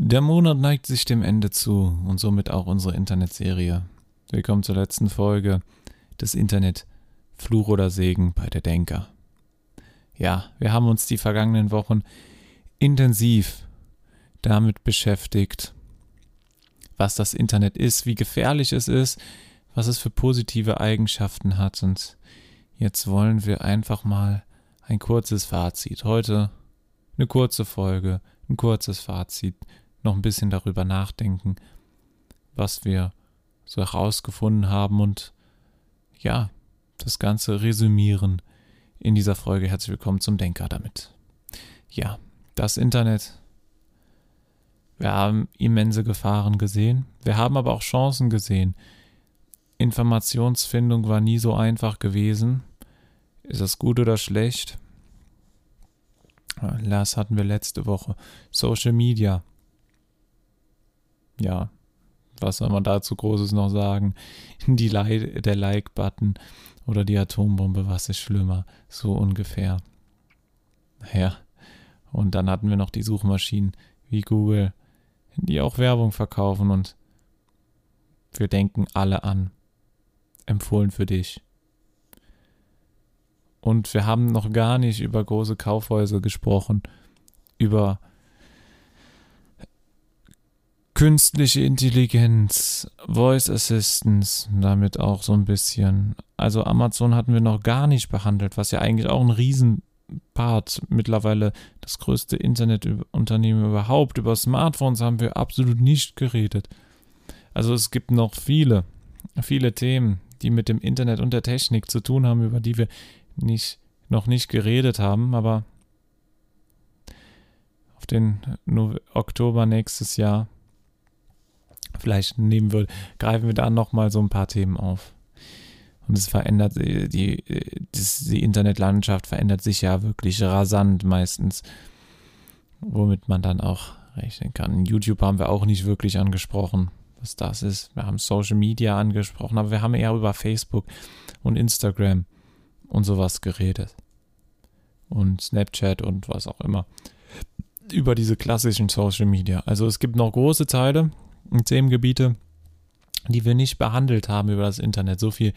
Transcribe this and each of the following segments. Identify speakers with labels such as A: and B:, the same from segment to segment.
A: Der Monat neigt sich dem Ende zu und somit auch unsere Internetserie. Willkommen zur letzten Folge des Internet Fluch oder Segen bei der Denker. Ja, wir haben uns die vergangenen Wochen intensiv damit beschäftigt, was das Internet ist, wie gefährlich es ist, was es für positive Eigenschaften hat und jetzt wollen wir einfach mal ein kurzes Fazit. Heute eine kurze Folge, ein kurzes Fazit noch ein bisschen darüber nachdenken, was wir so herausgefunden haben und ja, das Ganze resümieren in dieser Folge. Herzlich willkommen zum Denker damit. Ja, das Internet. Wir haben immense Gefahren gesehen. Wir haben aber auch Chancen gesehen. Informationsfindung war nie so einfach gewesen. Ist das gut oder schlecht? Das hatten wir letzte Woche. Social Media ja, was soll man dazu Großes noch sagen? Die Like, der Like-Button oder die Atombombe, was ist schlimmer? So ungefähr. Ja, und dann hatten wir noch die Suchmaschinen wie Google, die auch Werbung verkaufen und wir denken alle an. Empfohlen für dich. Und wir haben noch gar nicht über große Kaufhäuser gesprochen, über künstliche Intelligenz, Voice Assistance, damit auch so ein bisschen. Also Amazon hatten wir noch gar nicht behandelt, was ja eigentlich auch ein Riesenpart mittlerweile das größte Internetunternehmen überhaupt. Über Smartphones haben wir absolut nicht geredet. Also es gibt noch viele, viele Themen, die mit dem Internet und der Technik zu tun haben, über die wir nicht, noch nicht geredet haben, aber auf den Oktober nächstes Jahr vielleicht nehmen würde, greifen wir da nochmal so ein paar Themen auf. Und es verändert, die, die, die Internetlandschaft verändert sich ja wirklich rasant meistens, womit man dann auch rechnen kann. YouTube haben wir auch nicht wirklich angesprochen, was das ist. Wir haben Social Media angesprochen, aber wir haben eher über Facebook und Instagram und sowas geredet. Und Snapchat und was auch immer. Über diese klassischen Social Media. Also es gibt noch große Teile, Themengebiete, die wir nicht behandelt haben über das Internet. So viel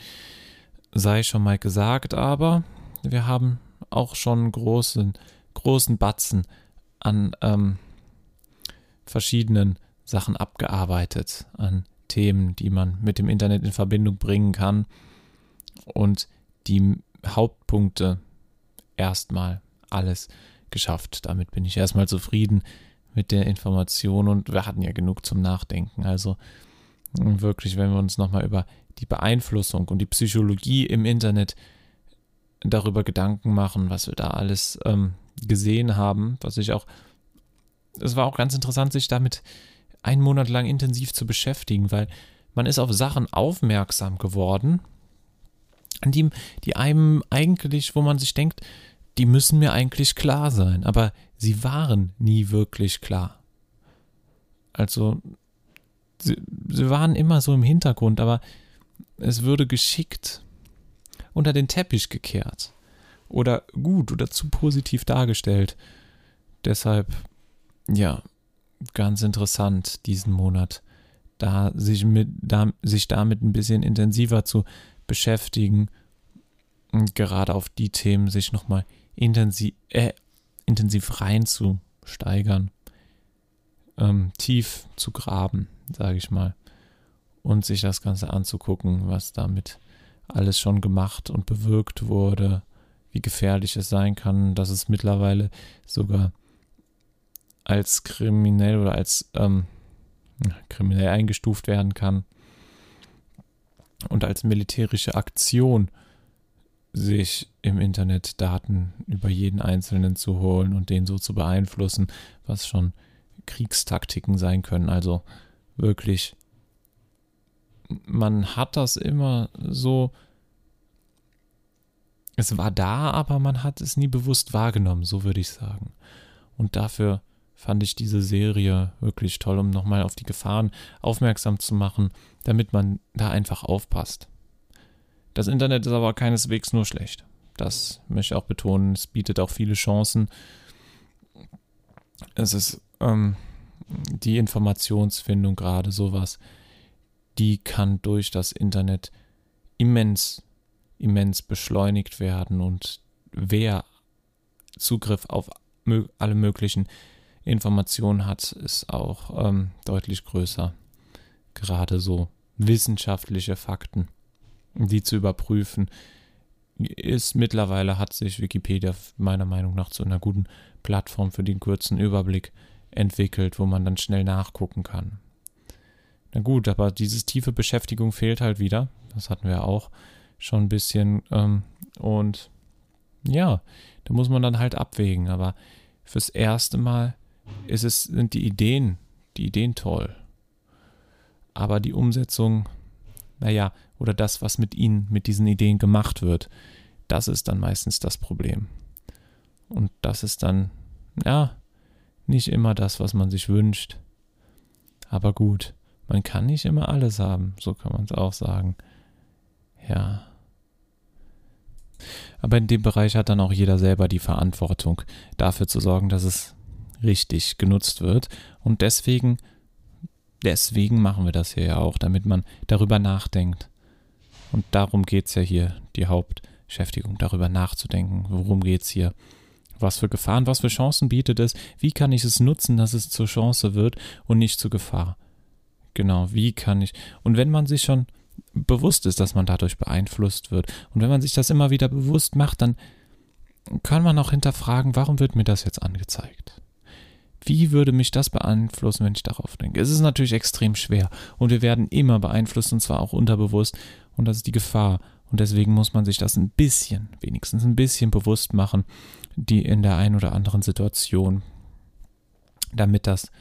A: sei schon mal gesagt, aber wir haben auch schon großen, großen Batzen an ähm, verschiedenen Sachen abgearbeitet, an Themen, die man mit dem Internet in Verbindung bringen kann und die Hauptpunkte erstmal alles geschafft. Damit bin ich erstmal zufrieden mit der Information und wir hatten ja genug zum Nachdenken. Also wirklich, wenn wir uns nochmal über die Beeinflussung und die Psychologie im Internet darüber Gedanken machen, was wir da alles ähm, gesehen haben, was ich auch, es war auch ganz interessant, sich damit einen Monat lang intensiv zu beschäftigen, weil man ist auf Sachen aufmerksam geworden, die, die einem eigentlich, wo man sich denkt, die müssen mir eigentlich klar sein, aber sie waren nie wirklich klar. Also, sie, sie waren immer so im Hintergrund, aber es würde geschickt unter den Teppich gekehrt oder gut oder zu positiv dargestellt. Deshalb, ja, ganz interessant diesen Monat, da sich, mit, da, sich damit ein bisschen intensiver zu beschäftigen und gerade auf die Themen sich nochmal intensiv, äh, intensiv reinzusteigern, ähm, tief zu graben, sage ich mal, und sich das Ganze anzugucken, was damit alles schon gemacht und bewirkt wurde, wie gefährlich es sein kann, dass es mittlerweile sogar als kriminell oder als ähm, kriminell eingestuft werden kann und als militärische Aktion sich im Internet Daten über jeden Einzelnen zu holen und den so zu beeinflussen, was schon Kriegstaktiken sein können. Also wirklich, man hat das immer so, es war da, aber man hat es nie bewusst wahrgenommen, so würde ich sagen. Und dafür fand ich diese Serie wirklich toll, um nochmal auf die Gefahren aufmerksam zu machen, damit man da einfach aufpasst. Das Internet ist aber keineswegs nur schlecht. Das möchte ich auch betonen. Es bietet auch viele Chancen. Es ist ähm, die Informationsfindung gerade sowas, die kann durch das Internet immens, immens beschleunigt werden und wer Zugriff auf alle möglichen Informationen hat, ist auch ähm, deutlich größer. Gerade so wissenschaftliche Fakten, die zu überprüfen, ist mittlerweile hat sich Wikipedia meiner Meinung nach zu einer guten Plattform für den kurzen Überblick entwickelt, wo man dann schnell nachgucken kann. Na gut, aber diese tiefe Beschäftigung fehlt halt wieder. Das hatten wir auch schon ein bisschen. Ähm, und ja, da muss man dann halt abwägen. Aber fürs erste Mal ist es, sind die Ideen, die Ideen toll. Aber die Umsetzung, naja, oder das, was mit ihnen, mit diesen Ideen gemacht wird, das ist dann meistens das Problem. Und das ist dann, ja, nicht immer das, was man sich wünscht. Aber gut, man kann nicht immer alles haben, so kann man es auch sagen. Ja. Aber in dem Bereich hat dann auch jeder selber die Verantwortung, dafür zu sorgen, dass es richtig genutzt wird. Und deswegen, deswegen machen wir das hier ja auch, damit man darüber nachdenkt. Und darum geht es ja hier, die Hauptbeschäftigung, darüber nachzudenken. Worum geht es hier? Was für Gefahren, was für Chancen bietet es? Wie kann ich es nutzen, dass es zur Chance wird und nicht zur Gefahr? Genau, wie kann ich. Und wenn man sich schon bewusst ist, dass man dadurch beeinflusst wird, und wenn man sich das immer wieder bewusst macht, dann kann man auch hinterfragen, warum wird mir das jetzt angezeigt? Wie würde mich das beeinflussen, wenn ich darauf denke? Es ist natürlich extrem schwer und wir werden immer beeinflusst und zwar auch unterbewusst und das ist die Gefahr. Und deswegen muss man sich das ein bisschen, wenigstens ein bisschen bewusst machen, die in der einen oder anderen Situation, damit das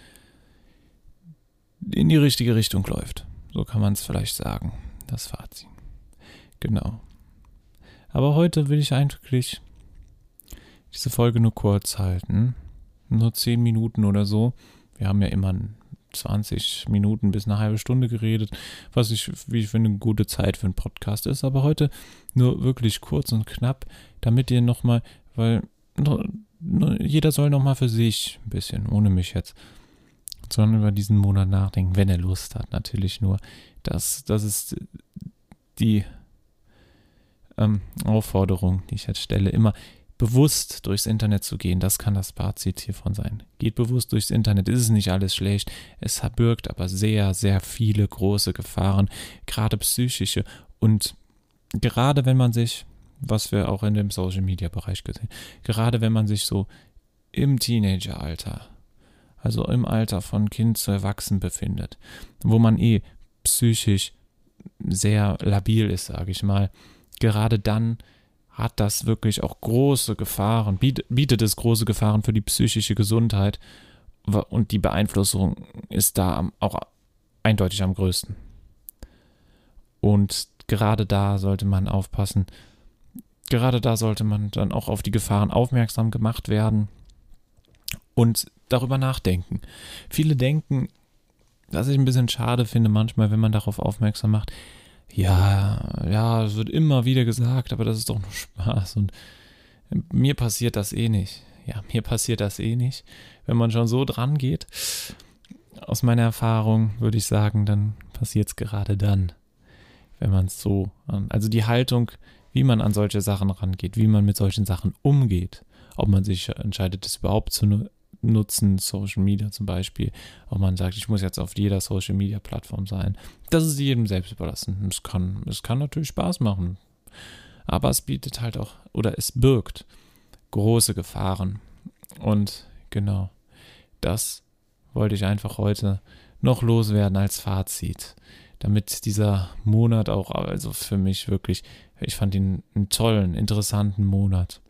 A: in die richtige Richtung läuft. So kann man es vielleicht sagen, das Fazit. Genau. Aber heute will ich eigentlich diese Folge nur kurz halten. Nur 10 Minuten oder so. Wir haben ja immer 20 Minuten bis eine halbe Stunde geredet, was ich, wie ich finde, eine gute Zeit für einen Podcast ist. Aber heute nur wirklich kurz und knapp, damit ihr nochmal, weil jeder soll nochmal für sich ein bisschen, ohne mich jetzt, sondern über diesen Monat nachdenken, wenn er Lust hat. Natürlich nur. Das, das ist die ähm, Aufforderung, die ich jetzt stelle. Immer bewusst durchs Internet zu gehen, das kann das Fazit hiervon sein. Geht bewusst durchs Internet, ist es nicht alles schlecht. Es birgt aber sehr, sehr viele große Gefahren, gerade psychische. Und gerade wenn man sich, was wir auch in dem Social Media Bereich gesehen, gerade wenn man sich so im Teenageralter, also im Alter von Kind zu Erwachsen befindet, wo man eh psychisch sehr labil ist, sage ich mal, gerade dann hat das wirklich auch große Gefahren, bietet, es große Gefahren für die psychische Gesundheit und die Beeinflussung ist da auch eindeutig am größten. Und gerade da sollte man aufpassen, gerade da sollte man dann auch auf die Gefahren aufmerksam gemacht werden und darüber nachdenken. Viele denken, was ich ein bisschen schade finde manchmal, wenn man darauf aufmerksam macht, ja, ja, es wird immer wieder gesagt, aber das ist doch nur Spaß und mir passiert das eh nicht. Ja, mir passiert das eh nicht. Wenn man schon so dran geht, aus meiner Erfahrung würde ich sagen, dann passiert es gerade dann, wenn man es so an. Also die Haltung, wie man an solche Sachen rangeht, wie man mit solchen Sachen umgeht, ob man sich entscheidet, das überhaupt zu nutzen, Social Media zum Beispiel, ob man sagt, ich muss jetzt auf jeder Social Media Plattform sein. Das ist jedem selbst überlassen. Es kann, es kann natürlich Spaß machen, aber es bietet halt auch, oder es birgt große Gefahren. Und genau, das wollte ich einfach heute noch loswerden als Fazit, damit dieser Monat auch, also für mich wirklich, ich fand ihn einen tollen, interessanten Monat.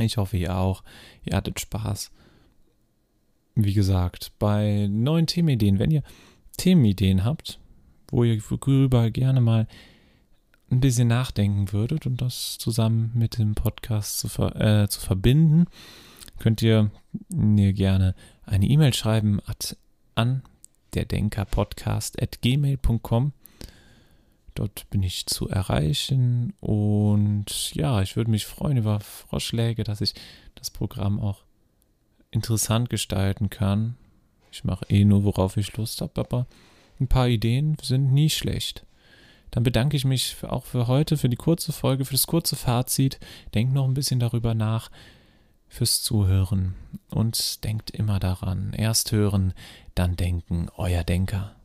A: Ich hoffe, ihr auch. Ihr hattet Spaß. Wie gesagt, bei neuen Themenideen, wenn ihr Themenideen habt, wo ihr worüber gerne mal ein bisschen nachdenken würdet und das zusammen mit dem Podcast zu, ver äh, zu verbinden, könnt ihr mir gerne eine E-Mail schreiben an der Denkerpodcast at gmail.com. Dort bin ich zu erreichen und ja, ich würde mich freuen über Vorschläge, dass ich das Programm auch interessant gestalten kann. Ich mache eh nur, worauf ich Lust habe, aber ein paar Ideen sind nie schlecht. Dann bedanke ich mich auch für heute, für die kurze Folge, für das kurze Fazit. Denkt noch ein bisschen darüber nach, fürs Zuhören und denkt immer daran, erst hören, dann denken, euer Denker.